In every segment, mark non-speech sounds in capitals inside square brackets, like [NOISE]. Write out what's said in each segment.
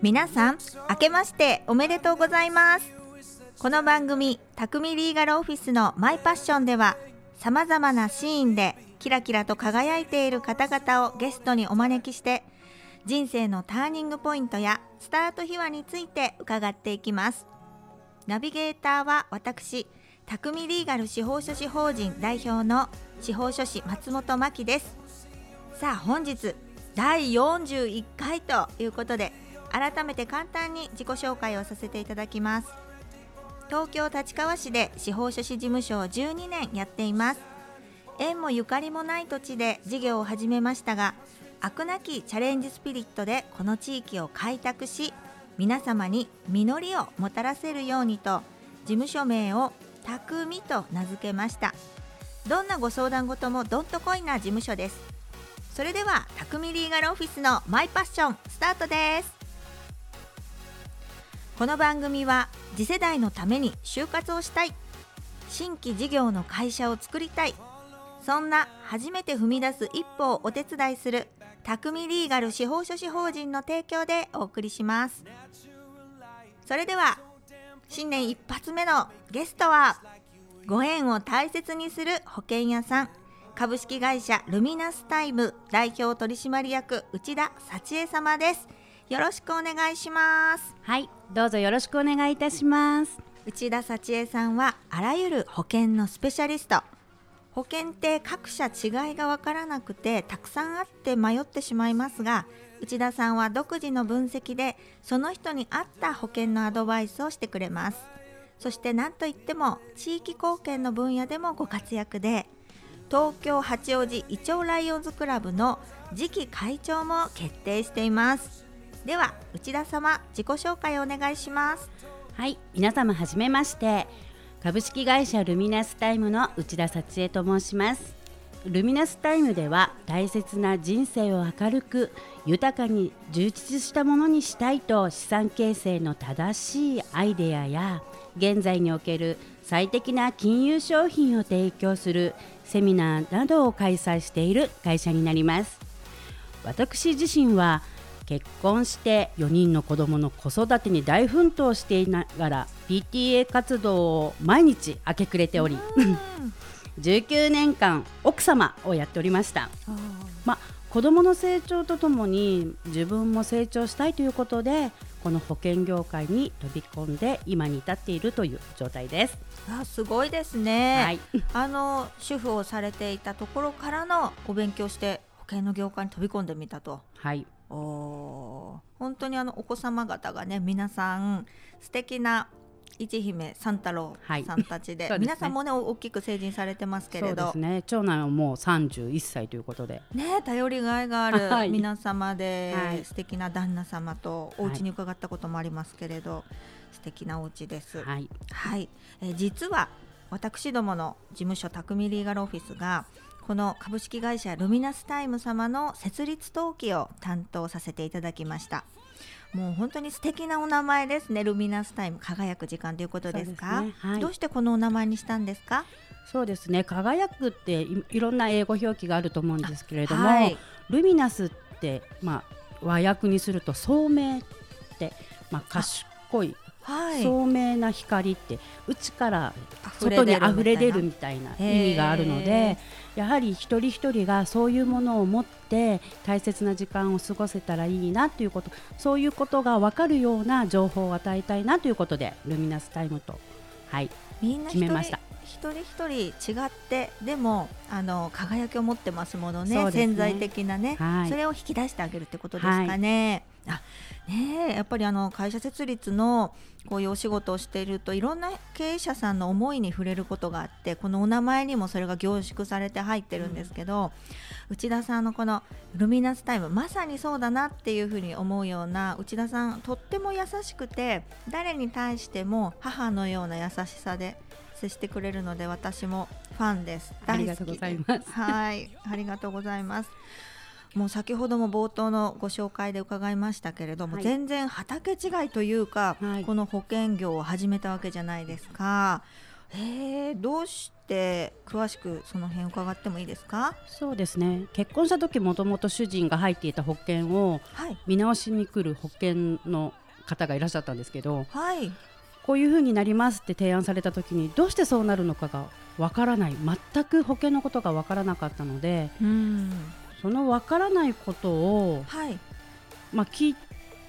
皆さん明けましておめでとうございます。この番組「匠リーガルオフィスのマイパッション」ではさまざまなシーンでキラキラと輝いている方々をゲストにお招きして人生のターニングポイントやスタート秘話について伺っていきます。ナビゲーターは私匠リーガル司法書士法人代表の司法書士松本真希です。さあ本日第41回ということで改めて簡単に自己紹介をさせていただきます。東京立川市で司法書士事務所を12年やっています。縁もゆかりもない土地で事業を始めましたが飽くなきチャレンジスピリットでこの地域を開拓し皆様に実りをもたらせるようにと事務所名を「匠」と名付けました。どんなご相談事もどんとこいな事務所です。それでは匠リーガルオフィスのマイパッションスタートです。この番組は次世代のために就活をしたい。新規事業の会社を作りたい。そんな初めて踏み出す一歩をお手伝いする匠リーガル司法書士法人の提供でお送りします。それでは新年一発目のゲストはご縁を大切にする保険屋さん株式会社ルミナスタイム代表取締役内田幸恵様です。よろしくお願いします。はい、どうぞよろしくお願いいたします。内田幸恵さんはあらゆる保険のスペシャリスト。保険って各社違いが分からなくてたくさんあって迷ってしまいますが内田さんは独自の分析でその人に合った保険のアドバイスをしてくれます。そして何といっても地域貢献の分野でもご活躍で東京八王子イチョウライオンズクラブの次期会長も決定していますでは内田様自己紹介をお願いしますはい、皆様はじめまして。株式会社 Luminous Time の内田幸恵と申します。 Luminous Time では大切な人生を明るく豊かに充実したものにしたいと資産形成の正しいアイデアや現在における最適な金融商品を提供するセミナーなどを開催している会社になります。私自身は結婚して4人の子供の子育てに大奮闘していながら PTA 活動を毎日明け暮れており19年間奥様をやっておりました、まあ、子供の成長とともに自分も成長したいということでこの保険業界に飛び込んで今に至っているという状態です。あすごいですね、はい、あの主婦をされていたところからのお勉強して保険の業界に飛び込んでみたと。はい、おー。本当にあのお子様方がね皆さん素敵な一姫三太郎はい。さんたちで,、ですね。皆さんもね大きく成人されてますけれど。そうですね。長男はもう31歳ということで。ね頼りがいがある [LAUGHS] はい。皆様で、はい。素敵な旦那様とお家に伺ったこともありますけれど、素敵なお家です。はい。はい、えー実は私どもの事務所匠リーガルオフィスがこの株式会社 Luminous Time 様の設立登記を担当させていただきましたもう本当に素敵なお名前ですね。 Luminous Time 輝く時間ということですか？ね。はい。どうしてこのお名前にしたんですか？そうですね。輝くっていいろんな英語表記があると思うんですけれども、はい。 luminous って、まあ、和訳にすると聡明って、まあ、賢いはい。聡明な光って内から外に出るみたいな。溢れ出るみたいな意味があるのへでやはり一人一人がそういうものを持って大切な時間を過ごせたらいいなということそういうことが分かるような情報を与えたいなということでルミナスタイムと、はい、みんな一人決めました。一人一人違ってでもあの輝きを持ってますものね。ね。潜在的なね、はい。それを引き出してあげるってことですかね。あねえやっぱりあの会社設立のこういうお仕事をしているといろんな経営者さんの思いに触れることがあってこのお名前にもそれが凝縮されて入ってるんですけど、内田さんのこのルミナスタイムまさにそうだなっていうふうに思うような内田さんとっても優しくて誰に対しても母のような優しさで接してくれるので私もファンです。ありがとうございます。はいありがとうございますもう先ほども冒頭のご紹介で伺いましたけれども、はい。全然畑違いというか、はい。この保険業を始めたわけじゃないですか。えー、どうしって詳しくその辺伺ってもいいですか？そうですね。結婚した時もともと主人が入っていた保険をはい。見直しに来る保険の方がいらっしゃったんですけどはい。こういうふうになりますって提案された時にどうしてそうなるのかがわからない。全く保険のことがわからなかったのでうんそのわからないことを、はい。まあ、聞い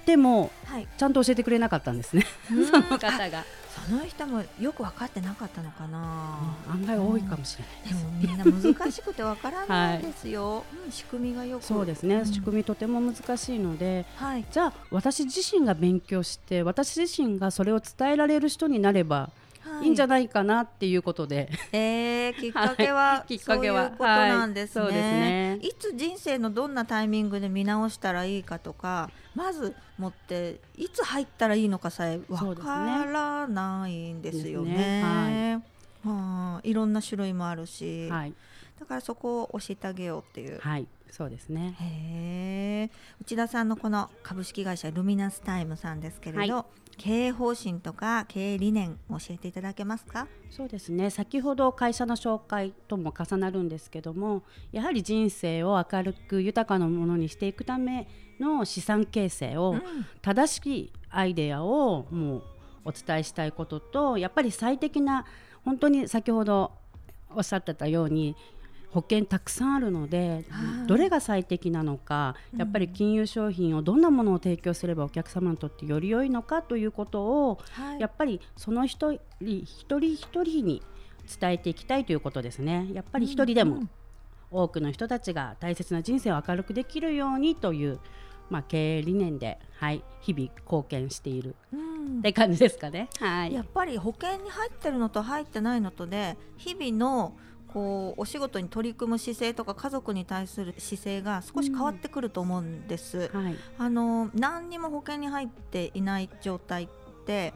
てもはい。ちゃんと教えてくれなかったんですね。その [LAUGHS] 方が。その人もよく分かってなかったのかな、案外多いかもしれないでもみんな難しくて分からないんですよ、うん仕組みがよく。そうですね、ん。仕組みとても難しいのではい。じゃあ私自身が勉強して私自身がそれを伝えられる人になればい。いんじゃない、かなっていうことで、えー、[LAUGHS] きっかけは、はい。きっかけはそういうことなんですね,、はい。そうですね。いつ人生のどんなタイミングで見直したらいいかとかまず持っていつ入ったらいいのかさえわからないんですよね。ですね。はあいろんな種類もあるし、はい、だからそこを教えてあげようっていう、はい、そうですね。へえ内田さんのこの株式会社ルミナスタイムさんですけれど、経営方針とか経営理念教えていただけますか？そうですね。先ほど会社の紹介とも重なるんですけども、やはり人生を明るく豊かなものにしていくための資産形成を、正しいアイデアをもうお伝えしたいことと、やっぱり最適な本当に先ほどおっしゃってたように。保険たくさんあるので、はい。どれが最適なのか、やっぱり金融商品をどんなものを提供すればお客様にとってより良いのかということをはい。やっぱりその一人一人一人に伝えていきたいということですね。やっぱり一人でも多くの人たちが大切な人生を明るくできるようにという、まあ、経営理念で、はい、日々貢献しているうん。って感じですかね。はい、やっぱり保険に入ってるのと入ってないのとで日々のこうお仕事に取り組む姿勢とか家族に対する姿勢が少し変わってくると思うんです。はい、あの何にも保険に入っていない状態って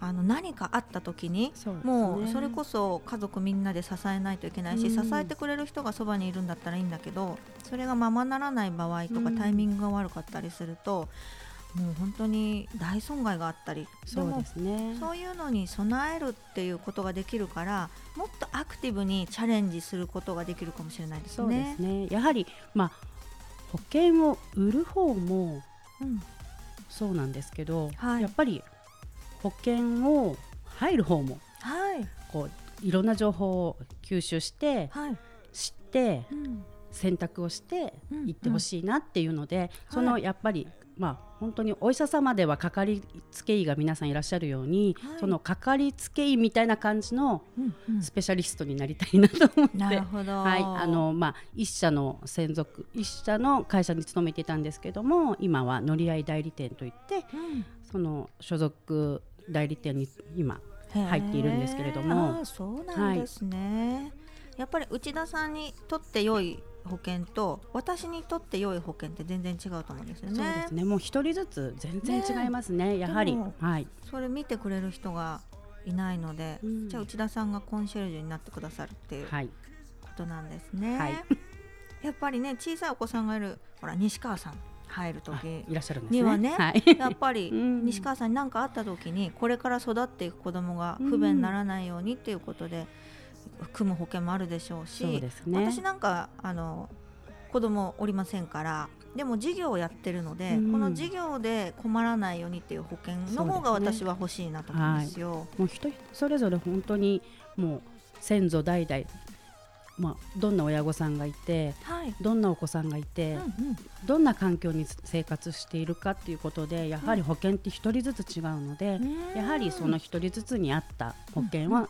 あの何かあった時にもうそれこそ家族みんなで支えないといけないし、うん。支えてくれる人がそばにいるんだったらいいんだけどそれがままならない場合とか、うん。タイミングが悪かったりするともう本当に大損害があったりそうもですね。そういうのに備えるっていうことができるからもっとアクティブにチャレンジすることができるかもしれないですそうでねす。ね。やはりまあ保険を売る方もうん。そうなんですけど、はい。やっぱり保険を入る方もはい。こういろんな情報を吸収してはい、知ってうん。選択をしてうん。いってほしいなっていうので、そのやっぱりまあ本当にお医者様ではかかりつけ医が皆さんいらっしゃるように、はい。そのかかりつけ医みたいな感じのうんうん。スペシャリストになりたいなと思って、なるほど。はい、あのまあ一社の専属一社の会社に勤めていたんですけども今は乗り合い代理店といってうん。その所属代理店に今入っているんですけれども。そうなんですね、やっぱり内田さんにとって良い保険と私にとって良い保険って全然違うと思うんですよね。そうですね。もう一人ずつ全然違いますね。やはり。はい。それ見てくれる人がいないので、うん。じゃあ内田さんがコンシェルジュになってくださるっていうはい。ことなんですね。はい。[LAUGHS] やっぱりね小さいお子さんがいるほら西川さん入るあ時いらっしゃるんですね。にはねはい、やっぱり [LAUGHS] うん。西川さんに何かあった時にこれから育っていく子供が不便にならないようにっていうことで組む保険もあるでしょうしね。私なんかあの子供おりませんからでも事業をやってるので、うん。この事業で困らないようにっていう保険の方が私は欲しいなと思うんですよ。もう人それぞれ本当にもう先祖代々まあどんな親御さんがいてはい、どんなお子さんがいて、うんうん。どんな環境に生活しているかっていうことでやはり保険って一人ずつ違うので、やはりその一人ずつに合った保険は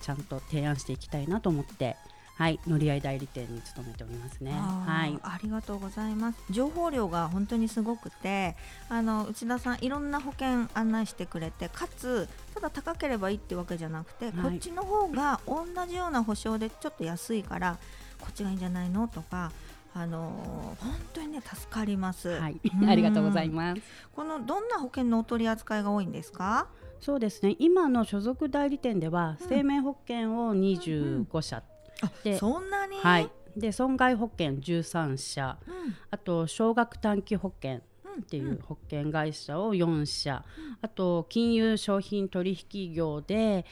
ちゃんと提案していきたいなと思って、はい、乗り合い代理店に勤めておりますね。はい、ありがとうございます。情報量が本当にすごくてあの内田さんいろんな保険案内してくれてかつただ高ければいいってわけじゃなくて、い。こっちの方が同じような保証でちょっと安いからこっちがいいんじゃないのとかあのー本当にね助かります、はい。う、ん。ありがとうございます。このどんな保険のお取り扱いが多いんですか？そうですね。今の所属代理店ではうん。生命保険を25社、でそんなに、はい、で損害保険13社、うん。あと少額短期保険うん。っていう保険会社を4社、あと金融商品取引業で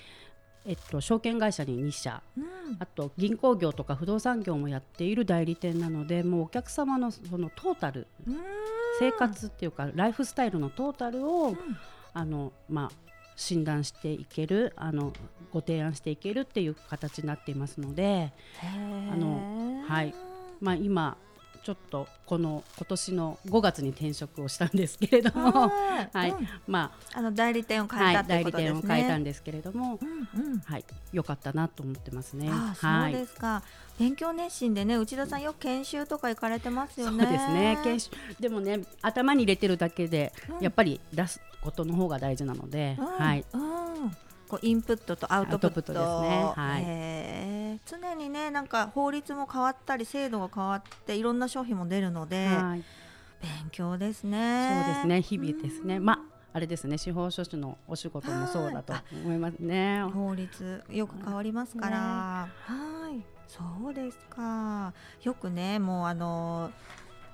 えっと、証券会社に2社。うん。あと銀行業とか不動産業もやっている代理店なのでもうお客様のそのトータルうん。生活っていうかライフスタイルのトータルを、あのまあ、診断していけるあのご提案していけるっていう形になっていますので、あのはい。まあ、今ちょっとこの今年の5月に転職をしたんですけれども、はい [LAUGHS] はい。うん。まあの代理店をあ、変えたはい、代理っていうことですね。店を変えたんですけれども、うんうん。はい、良か。ったなと思ってますね。ああそうはいですか、勉強熱心でね内田さんよく研修とか行かれてます。よそうね。ですね。研修でもね頭に入れてるだけで、うん。やっぱり出すことの方が大事なので、うん。はい、うん、こうインプットとアウトプットですね。はい。へー。常にねなんか法律も変わったり制度が変わっていろんな商品も出るので、はい、勉強ですね。そうですね。日々ですね。まああれですね。司法書士のお仕事もそうだと思いますね。法律よく変わりますから、はい。そうですか。よくねもうあの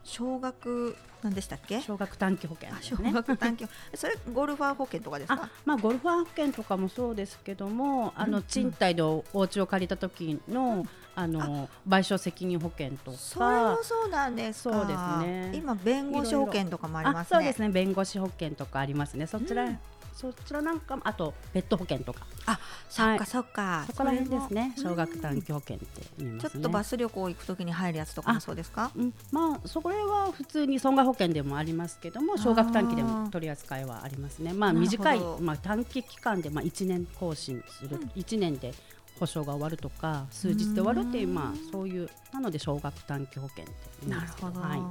少額なんでしたっけ？小学短期保険あ少ですね。額短期。[LAUGHS] それゴルファー保険とかですか？あまあ、ゴルファー保険とかもそうですけどもあのうん。うん賃貸でお家を借りた時の,、あの賠償責任保険とそれもかそうなんですか。そうですね。今弁護士保険とかもありますね。そうですね。弁護士保険とかありますね。そちら、うんそちらなんかもあとペット保険とか。あそっかそっか、そこら辺ですね。小学短期保険って言いますね。ちょっとバス旅行行くときに入るやつとかもあそうですか？うん、まあそこは普通に損害保険でもありますけども小学短期でも取り扱いはありますね。まあ短い、まあ、短期期間でまあ1年更新する、うん。1年で保証が終わるとか数日で終わるっていううんまあそういうなので小学短期保険って言うんなるほど、ですけど。はいい、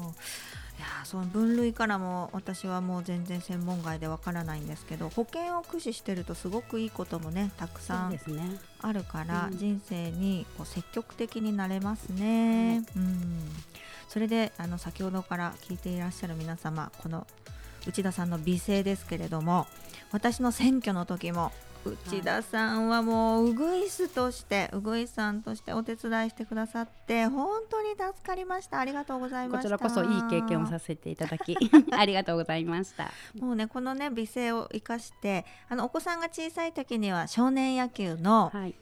やーその分類からも私はもう全然専門外でわからないんですけど保険を駆使してるとすごくいいこともねたくそさうんあるから、うん。人生にこう積極的になれますね。うん、それであの先ほどから聞いていらっしゃる皆様この内田さんの美声ですけれども私の選挙の時も内田さんはもうウグイスとしてウグイスさんとしてお手伝いしてくださって本当に助かりました。ありがとうございました。こちらこそいい経験をさせていただき [LAUGHS] ありがとうございました。もうねこのね美声を生かしてあのお子さんが小さい時には少年野球の、はい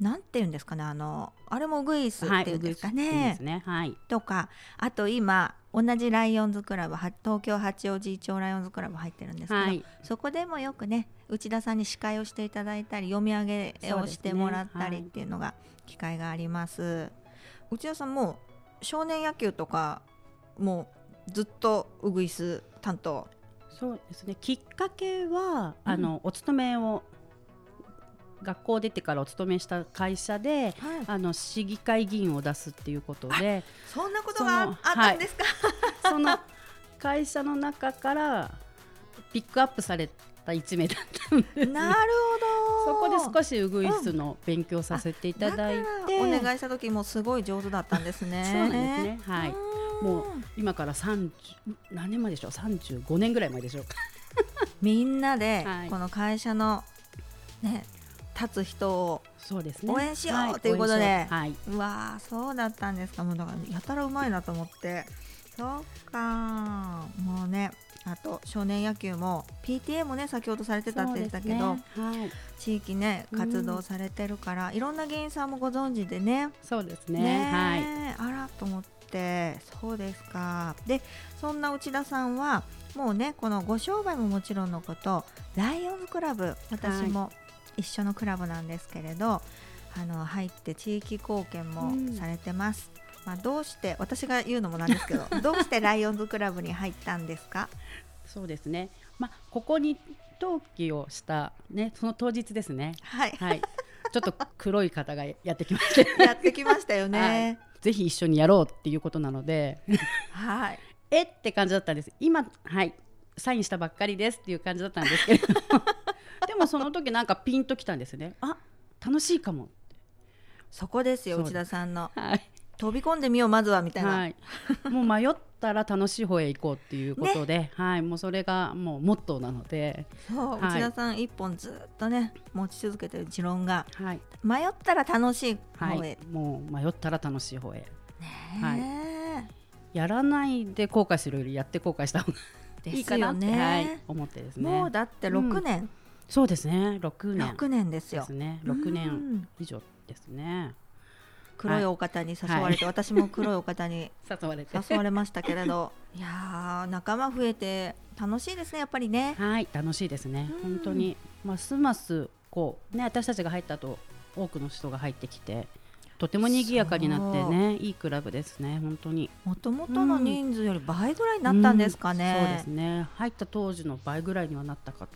なんて言うんですかねあのあれもウグイスっはいていうんですかね,、ですね。はい。とかあと今同じライオンズクラブは東京八王子一丁ライオンズクラブ入ってるんですけど、はい。そこでもよくね内田さんに司会をしていただいたり読み上げをしてもらったりっていうのが機会があります。内田さんもう少年野球とかもうずっとウグイス担当？そうですね。きっかけは、あのお勤めを学校出てからお勤めした会社であの市議会議員を出すっていうことでそんなことそがあったんですか、その会社の中からピックアップされた一名だったんです、なるそほど。こで少しウグイスの勉強させていただいて、お願いした時もすごい上手だったんですね。そうなんですね。はい。うん。もう今から30何年前でしょう？35年ぐらい前でしょうか。みんなではい。この会社のね立つ人を応援しようはということで。はい。うわーそうだったんですか。もうだからやたらうまいなと思って。そっかもうねあと少年野球も PTA もね先ほどされてたって言ってたけど、ね。はい。地域ね活動されてるから、いろんな議員さんもご存知でね。そうですね。はい。えあらと思ってそうですか。でそんな内田さんはもうねこのご商売ももちろんのことライオンズクラブ私も一緒のクラブなんですけれど、あの入って地域貢献もうん。されてます、まあ、どうして私が言うのもなんですけど [LAUGHS] どうしてライオンズクラブに入ったんですか？そうですね。まあここに登記をしたねその当日ですね。はい、はい。ちょっと黒い方がやってきまして、[LAUGHS] やってきましたよね。ぜひ一緒にやろうっていうことなので、はい。[LAUGHS] えって感じだったんです。今はい。サインしたばっかりですっていう感じだったんですけれども、でもその時なんかピンときたんですね。あ楽しいかも。そこですよ内田さんのはい。飛び込んでみようまずはみたいな、はい。もう迷ったら楽しい方へ行こうっていうことで、はい。もうそれがもうモットーなので、そう、はい内田さん一本ずっとね持ち続けてる持論がはい。迷ったら楽しい方へ、はい。もう迷ったら楽しい方へ。ねやらないで後悔するよりやって後悔した方がえいいかなって、ね、はい、思ってですね。もうだって6年、そうですね。6年。6年ですよ。ですね。6う年ん以上ですね。黒いお方に誘われて、私も黒いお方に [LAUGHS] 誘われて。誘われましたけれど。[LAUGHS] いやー仲間増えて楽しいですねやっぱりね。はい楽しいですね。うん。本当にますますこうね私たちが入ったと多くの人が入ってきてとても賑やかになってねいいクラブですね本当に。もともとの人数より倍ぐらいになったんですかね、うん。そうですね。入った当時の倍ぐらいにはなったかと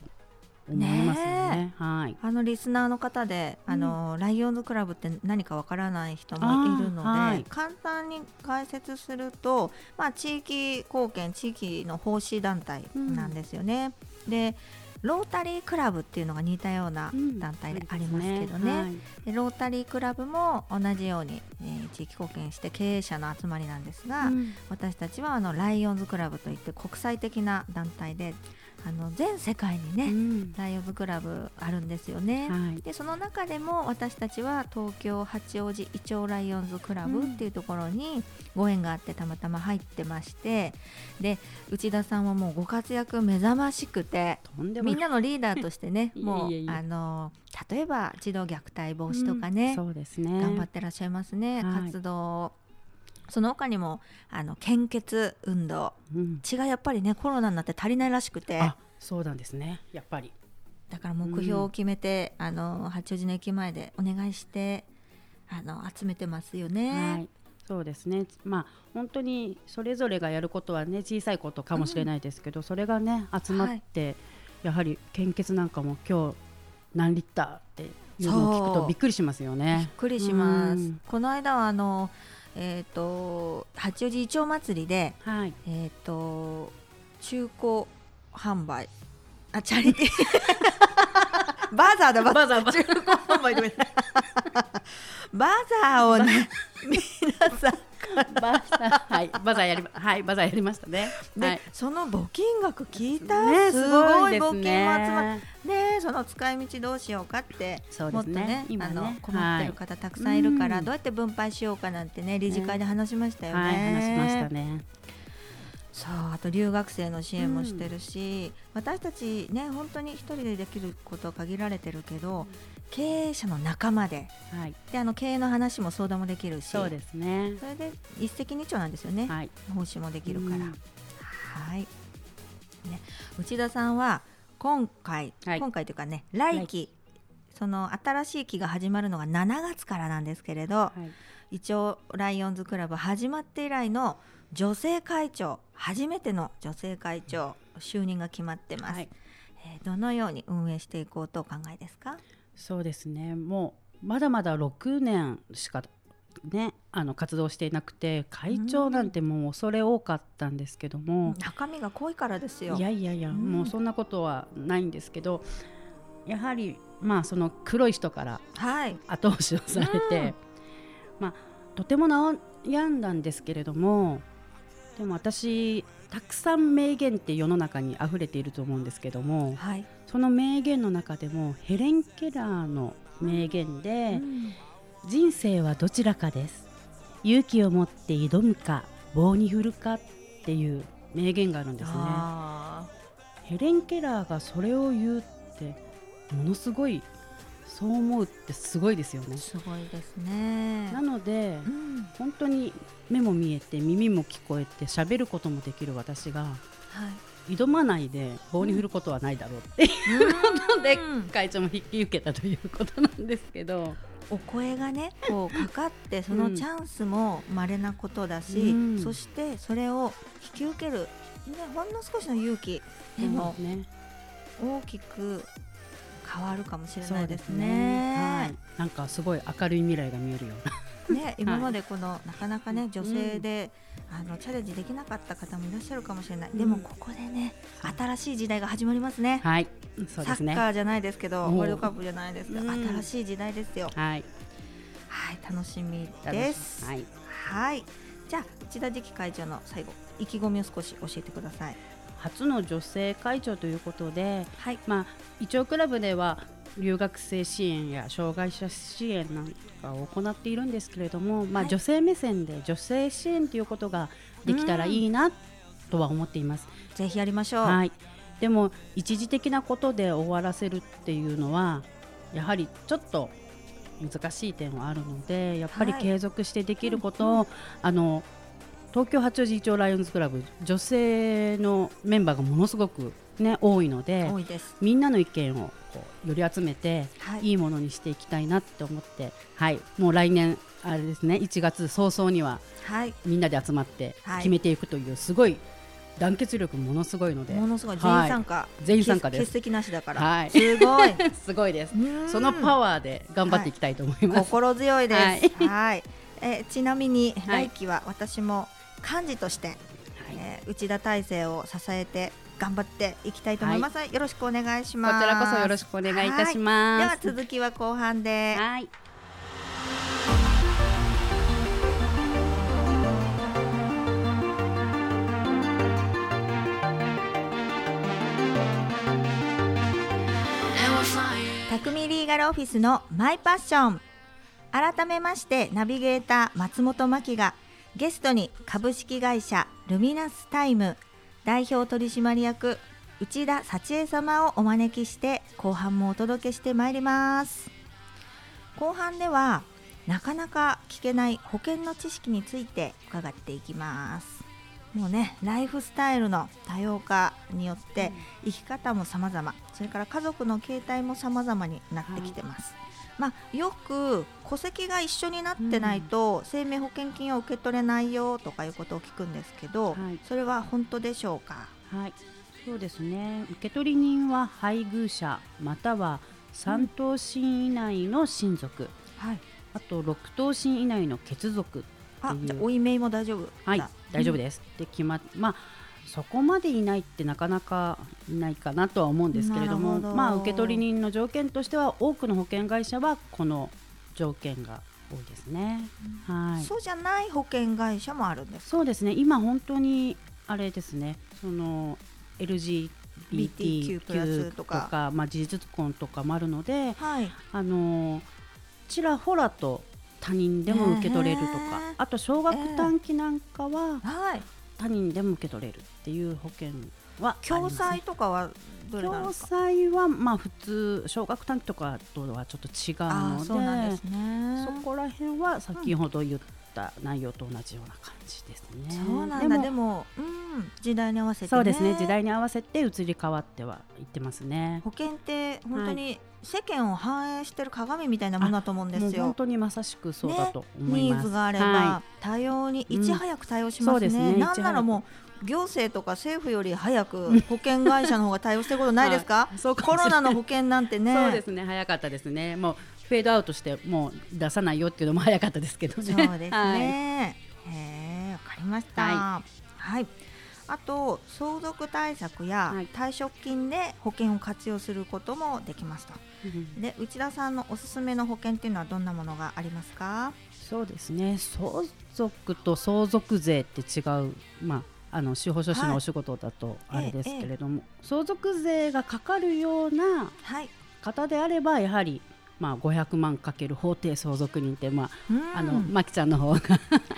思いますよね。はい。あのリスナーの方で、あのライオンズクラブって何かわからない人もいるので、はい。簡単に解説すると、まあ、地域貢献地域の奉仕団体なんですよね。でロータリークラブっていうのが似たようなうん。団体でありますけどね,、はい。でロータリークラブも同じように、えー地域貢献して経営者の集まりなんですが、うん。私たちはあのライオンズクラブといって国際的な団体であの全世界にね、うん。ライオンズクラブあるんですよね。はい。でその中でも私たちは東京八王子イチョウライオンズクラブっていうところにご縁があってたまたま入ってまして。で内田さんはもうご活躍目覚ましくてみんなのリーダーとしてねもうあの例えば児童虐待防止とかね、そうですね。頑張ってらっしゃいますね、はい。活動をその他にもあの献血運動。うん。血がやっぱりねコロナになって足りないらしくて。あそうなんですね。やっぱり。だから目標を決めて、あの八王子の駅前でお願いしてあの集めてますよね。はい、そうですね。まあ本当にそれぞれがやることはね小さいことかもしれないですけど、それがね集まって、やはり献血なんかも今日何リッターっていうのを聞くとびっくりしますよびっね。くりします。うん。この間はあのえっ、と八王子イチョウ祭りではい。えっ、と中古販売あチャリティー。[LAUGHS] バザーだバザー。バザー中古販売でごめんなさい。バザーをね [LAUGHS] 皆さんバザーはいバザーやりまはいバザーやりましたね。で、はい。その募金額聞いた、ねすごいです募金も集まっね。ねその使い道どうしようかってそうですもっとねね。今あのね困ってる方たくさんいるから、はいどうやって分配しようかなんてね理事会で話しましたよね。はい話しましたね。そうあと留学生の支援もしてるし、私たちね本当に一人でできることは限られてるけど経営者の仲間で。はい。であの経営の話も相談もできるし。そうですね。それで一石二鳥なんですよね、はい。奉仕もできるから。うん。はい、ね、内田さんは今回、はい。今回というかね来期その新しい期が始まるのが7月からなんですけれどはい。一応ライオンズクラブ始まって以来の女性会長初めての女性会長就任が決まってます、はい。えーどのように運営していこうとお考えですか？そうですね。もうまだまだ6年しかねあの活動していなくて会長なんてもう恐れ多かったんですけども、中身が濃いからですよ。いやいやいや、うん。もうそんなことはないんですけどやはりまあその黒い人からはい。後押しをされて、まあとても悩んだんですけれどもでも私たくさん名言って世の中に溢れていると思うんですけどもはい、その名言の中でもヘレン・ケラーの名言で、うん。人生はどちらかです。勇気を持って挑むか棒に振るかっていう名言があるんですね。あヘレン・ケラーがそれを言うってものすごいそう思うってすごいですよね。ーすごいですね。なのでうん。本当に目も見えて耳も聞こえて喋ることもできる私がはい。挑まないで棒に振ることはないだろうっていうことでうん。会長も引き受けたということなんですけど。お声がねこうかかってそのチャンスも稀なことだし、うん。そしてそれを引き受ける、ね、ほんの少しの勇気でもね。大きく変わるかもしれそないうですすね。はい、なんかすごい明るい未来が見えるような。ね今までこのなかなかね女性で、あのチャレンジできなかった方もいらっしゃるかもしれない、うんでもここでね新しい時代が始まりますね。はい、そうサですね。ッカーじゃないですけどワールドカップじゃないですけど、うん新しい時代ですよ。はい、はい楽しみです。はい、はい。じゃあ内田次期会長の最後意気込みを少し教えてください。初の女性会長ということで、はい。まあイチョウクラブでは留学生支援や障害者支援なんかを行っているんですけれども、まあはい女性目線で女性支援ということができたらいいなとは思っています。ぜひやりましょう。はい。でも一時的なことで終わらせるっていうのはやはりちょっと難しい点はあるのでやっぱり継続してできることを、はい、あの東京八王子イチョウライオンズクラブ女性のメンバーがものすごく、ね、多いのでみんなの意見をこうより集めて、はい、いいものにしていきたいなって思って、はい、もう来年あれですね1月早々には、はい、みんなで集まって決めていくというすごい団結力ものすごいのでものすごい。全員参加、はい、全員参加です。欠席なしだから、はい、すごい。[LAUGHS] すごいです。そのパワーで頑張っていきたいと思います、心強いです。はい、えちなみに来期は私も幹事として、はい、えー、内田大生を支えて頑張っていきたいと思います、はい、よろしくお願いします。こちらこそよろしくお願いいたします、では続きは後半で。はい。匠リーガルオフィスのマイパッション。改めましてナビゲーター松本真希がゲストに株式会社ルミナスタイム代表取締役内田幸恵様をお招きして後半もお届けしてまいります。後半ではなかなか聞けない保険の知識について伺っていきます。もうねライフスタイルの多様化によって生き方も様々。それから家族の形態も様々になってきてます、まあ、よく戸籍が一緒になってないと生命保険金を受け取れないよとかいうことを聞くんですけど、はい、それは本当でしょうか？はい。そうですね。受取人は配偶者または3等身以内の親族、うん、はい、あと6等身以内の血族あじゃおいめいも大丈夫はい大丈夫です、うん、で決ままあそこまでいないってなかなかいないかなとは思うんですけれどもまあ受取人の条件としては多くの保険会社はこの条件が多いですね、うん、はい。そうじゃない保険会社もあるんですそうですね。今本当にあれですね。その LGBTQ とかまあ、事実婚とかもあるので、はい、あのちらほらと他人でも受け取れるとか、あと少額短期なんかは、他人でも受け取れるっていう保険は共済とかはどれ共済はまあ普通少額短期とかとはちょっと違うのでそね、そこら辺は先ほど言った内容と同じような感じですね。そうなんだ。でもうん、時代に合わせて、ね、そうですね。時代に合わせて移り変わってはいってますね。保険って本当に世間を反映してる鏡みたいなものだと思うんですよ。本当にまさしくそうだと思います。ね、ニーズがあれば、はい、多様にいち早く対応しますね。うん、すね。なんならもう行政とか政府より早く保険会社の方が対応してることないですか？[LAUGHS] はい、コロナの保険なんてね。そうですね。早かったですね。もうフェードアウトしてもう出さないよっていうのも早かったですけどね。そうですね、はい、へわかりました、はい、はい。あと相続対策や退職金で保険を活用することもできますと、で内田さんのおすすめの保険っていうのはどんなものがありますか？そうですね。相続と相続税って違う、まあ、あの司法書士のお仕事だとあれですけれども、はい。ええ、相続税がかかるような方であればやはりまあ、500万かける法定相続人って、まあ、あのまきちゃんの方が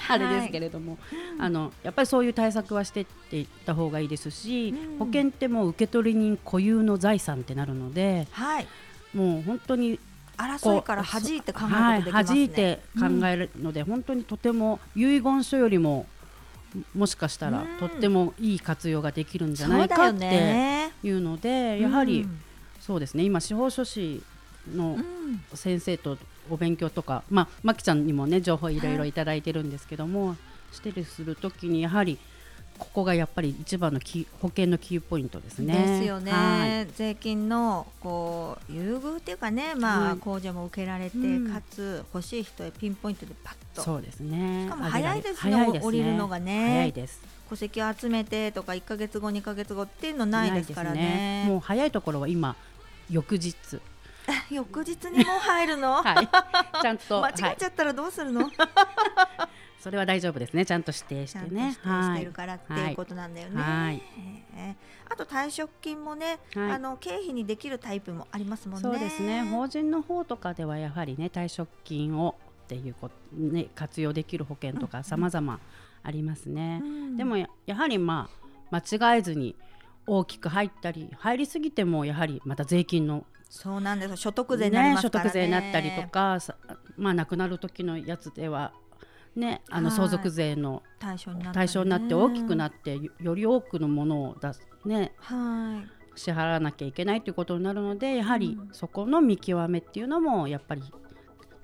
あれですけれども、はい、あのやっぱりそういう対策はしていっていった方がいいですし、保険ってもう受取人固有の財産ってなるので、はい、もう本当に争いから弾いて考える、ね、はい、弾いて考えるので、うん、本当にとても遺言書よりももしかしたらとってもいい活用ができるんじゃないかっていうので、やはり、そうですね今司法書士の先生とお勉強とか、まあ、まきちゃんにもね情報いろいろ頂いてるんですけども、はい、してるするときにやはりここがやっぱり一番のキ保険のキーポイントですね。ですよね。はい、税金のこう優遇っていうかね、まあ、控除も受けられて、うん、かつ欲しい人へピンポイントでパッと。そうですね。しかも早いですね。降りるのがね。早いです。戸籍を集めてとか1か月後2か月後っていうのないですからね。ねもう早いところは今翌日翌日にも入るの、はい、ちゃんと [LAUGHS] 間違っちゃったらどうするの、はい、それは大丈夫ですね。ちゃんと指定してね。指定してるからっていうことなんだよね、はい、えー、あと退職金もね、はい、あの経費にできるタイプもありますもんね。そうですね。法人の方とかではやはりね退職金をっていうこと、ね、活用できる保険とか様々ありますね、うん、でもやはりまあ間違えずに大きく入ったり入りすぎてもやはりまた税金のそうなんです。所得税になりますからね。所得税になったりとかさまあ亡くなる時のやつではねあのはい。相続税の対象になって大きくなってよより多くのものを出すねはい。支払わなきゃいけないということになるのでやはりうん。そこの見極めっていうのもやっぱり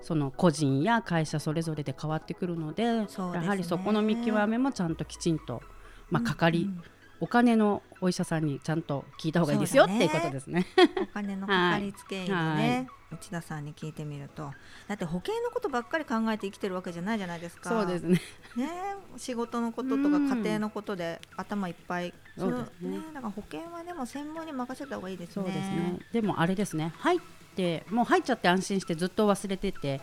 その個人や会社それぞれで変わってくるのでね。やはりそこの見極めもちゃんときちんと、まあ、かかり、うんお金のお医者さんにちゃんと聞いた方がいいですよ、ね。っていうことですね。お金のかかりつけ医ではね、内田さんに聞いてみると。だって保険のことばっかり考えて生きてるわけじゃないじゃないですか。そうですね。ね仕事のこととかうん家庭のことで頭いっぱい。そうですね。だから保険はでも専門に任せた方がいいですね。そうですね。でもあれですね。入ってもう入っちゃって安心してずっと忘れてて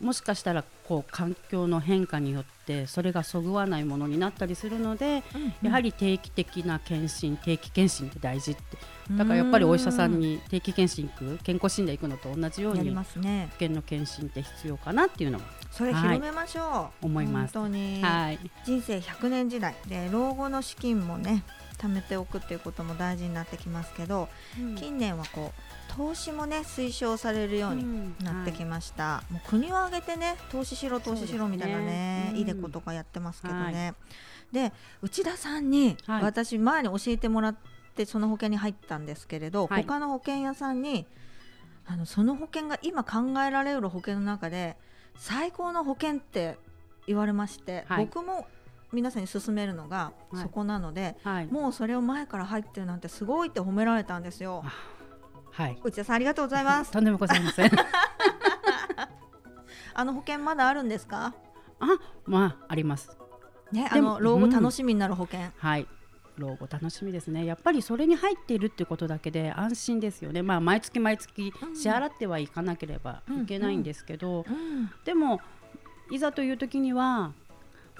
もしかしたらこう環境の変化によってそれがそぐわないものになったりするので、やはり定期的な検診定期検診って大事って。だからやっぱりお医者さんに定期検診行く健康診断行くのと同じようにね。険の検診って必要かなっていうのは、それ広めましょう、思います。本当に、はい。人生100年時代。で老後の資金もね貯めておくっていうことも大事になってきますけど、近年はこう投資もね推奨されるようになってきました、もう国を挙げてね投資しろ投資しろみたいなねそうですね。イデコとかやってますけどね、はで内田さんに、はい。私前に教えてもらってその保険に入ったんですけれど、はい。他の保険屋さんにあのその保険が今考えられる保険の中で最高の保険って言われまして、はい。僕も皆さんに勧めるのがはいそこなので、はい。もうそれを前から入ってるなんてすごいって褒められたんですよ。はい。内田さんありがとうございます。とんでもございません。[LAUGHS] あの保険まだあるんですか？あまああります。ね、あでもの老後楽しみになる保険。はい。老後楽しみですね。やっぱりそれに入っているってことだけで安心ですよね。まあ毎月毎月うん。支払ってはいかなければいけないんですけど、うん。でもいざという時には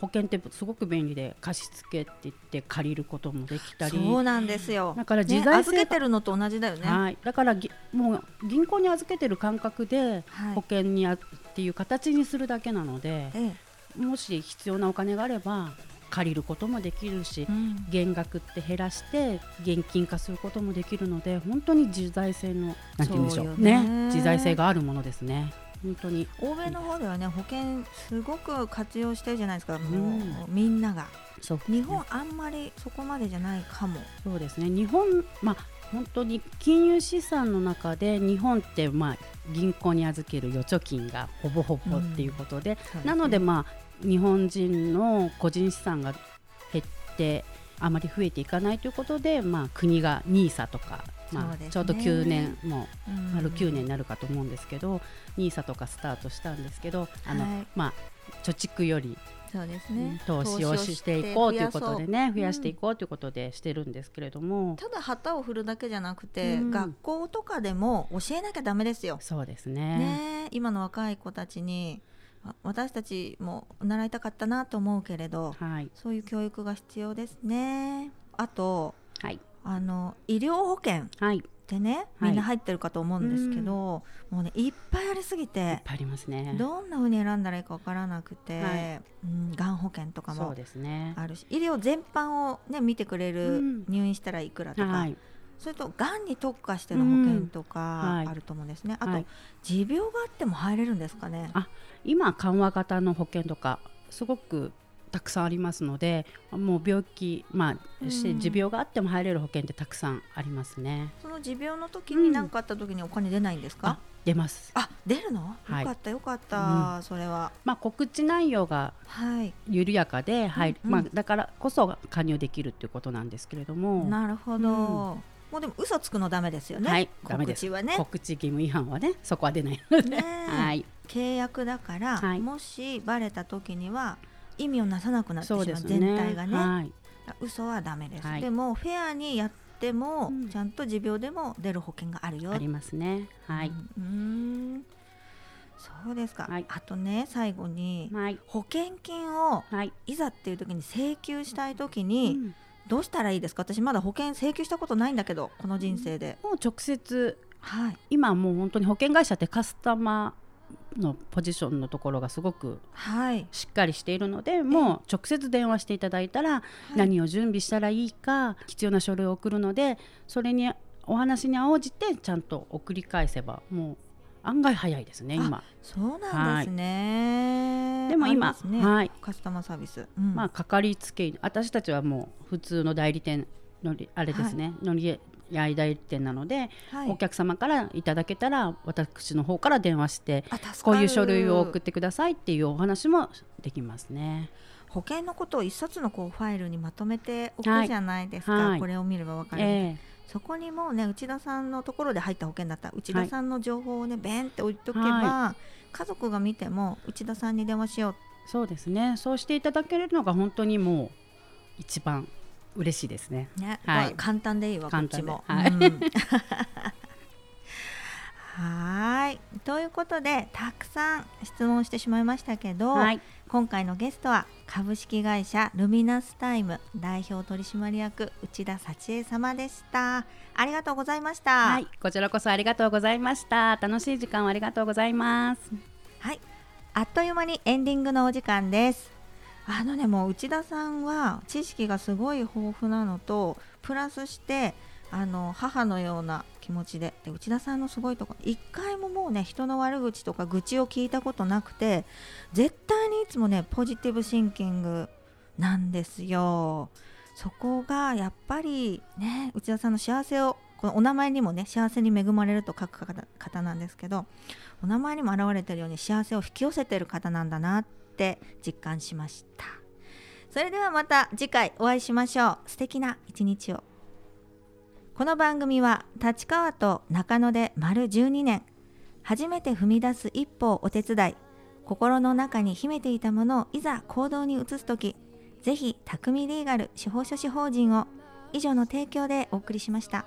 保険ってすごく便利で貸付って言って借りることもできたり。そうなんですよ。だからね自財性が預けてるのと同じだよね。はい、だからぎもう銀行に預けてる感覚ではい。保険にあっていう形にするだけなので、えもし必要なお金があれば借りることもできるしえ、うん。減額って減らして現金化することもできるので本当に自在性のなんて言うんでしょう。ね。自在性があるものですね本当に欧米の方ではね保険すごく活用してるじゃないですか。もう、うんみんなが。そう日本あんまりそこまでじゃないかも。そうですね日本まあ本当に金融資産の中で日本ってまあ銀行に預ける預貯金がほぼほぼっていうことで、なのでまあ日本人の個人資産が減ってあまり増えていかないということで、まあ、国が NISA とか、まあ、ちょうど9年もううん丸9年になるかと思うんですけど、NISA とかスタートしたんですけどあの、はい。まあ、貯蓄よりそうですね。投資をしていこうということでね増やしていここうということでしてるんですけれども、ただ旗を振るだけじゃなくて、うん。学校とかでも教えなきゃダメですよ。そうですね。ねえ今の若い子たちにあ私たちも習いたかったなと思うけれどはい。そういう教育が必要ですね。あとはいあの医療保険はい。いっってねみんな入ってるかと思うんですけど、もうねいっぱいありすぎてぱいありますね。どんな風に選んだらいいかわからなくて、はい。うん、がん保険とかもあるし医療全般を、ね、見てくれる、うん。入院したらいくらとか、はい。それとがんに特化しての保険とうん。かはい。あると思うんですね、あと、はい。持病があっても入れるんですかね？あ今緩和型の保険とかすごくたくさんありますのでもう病気まあしてうん。持病があっても入れる保険ってたくさんありますね。その持病の時に何かあった時にお金出ないんですか？あ、出ます。あ出るの、はい。よかったよかった、それは。まあ告知内容がはい。緩やかで入る、うんうん。まあだからこそ加入できるっていうことなんですけれども。なるほど、うん。もうでも嘘つくのダメですよね、はい告知はね。告知義務違反はねそこは出ないので、ねえ。[LAUGHS] はい。契約だから、はい。もしバレた時には意味をなさなくなってしまうそうです全ね体がね、はい。嘘はダメです、はい。でもフェアにやっても、うん。ちゃんと持病でも出る保険があるよ。ありますね。はい、うんそうですか、はい。あとね最後にはい。保険金をはい、いざっていう時に請求したい時うにん。どうしたらいいですか？私まだ保険請求したことないんだけどこの人生で、もう直接はい。今もう本当に保険会社ってカスタマーのポジションのところがすごくはい。しっかりしているので、もう直接電話していただいたら、何を準備したらいいか必要な書類を送るのでそれにお話に応じてちゃんと送り返せばもう案外早いですね今。そうなんですね、でも今ね。はい。カスタマーサービス、うん。まあかかりつけ医私たちはもう普通の代理店のりあれですね、乗り合い代理店なので、はい。お客様からいただけたら私の方から電話してこういう書類を送ってくださいっていうお話もできますね。保険のことを一冊のこうファイルにまとめておくはいじゃないですか、はい。これを見ればわかる、えそこにもうね内田さんのところで入った保険だったら内田さんの情報をね、ベンって置いとけば、は家族が見ても内田さんに電話しよう。えそうですね。そうしていただけるのが本当にもう一番嬉しいですね。ね、はい。まあ簡単でいいわこっちも。はい。うん。[LAUGHS] はーい。ということでたくさん質問してしまいましたけど、はい、今回のゲストは株式会社ルミナスタイム代表取締役内田幸恵様でした。ありがとうございました、はい、こちらこそありがとうございました。楽しい時間をありがとうございます。はい、あっという間にエンディングのお時間です。あのねもう内田さんは知識がすごい豊富なのとプラスしてあの母のような気持ちでで内田さんのすごいところ一回ももうね人の悪口とか愚痴を聞いたことなくて絶対にいつもねポジティブシンキングなんですよ。そこがやっぱりね内田さんの幸せをこのお名前にもね幸せに恵まれると書く方なんですけどお名前にも表れているように幸せを引き寄せてる方なんだなっって実感しました。それではまた次回お会いしましょう。素敵な一日を。この番組は立川と中野で丸12年。初めて踏み出す一歩をお手伝い。心の中に秘めていたものをいざ行動に移す時。ぜひ匠リーガル司法書士法人を以上の提供でお送りしました。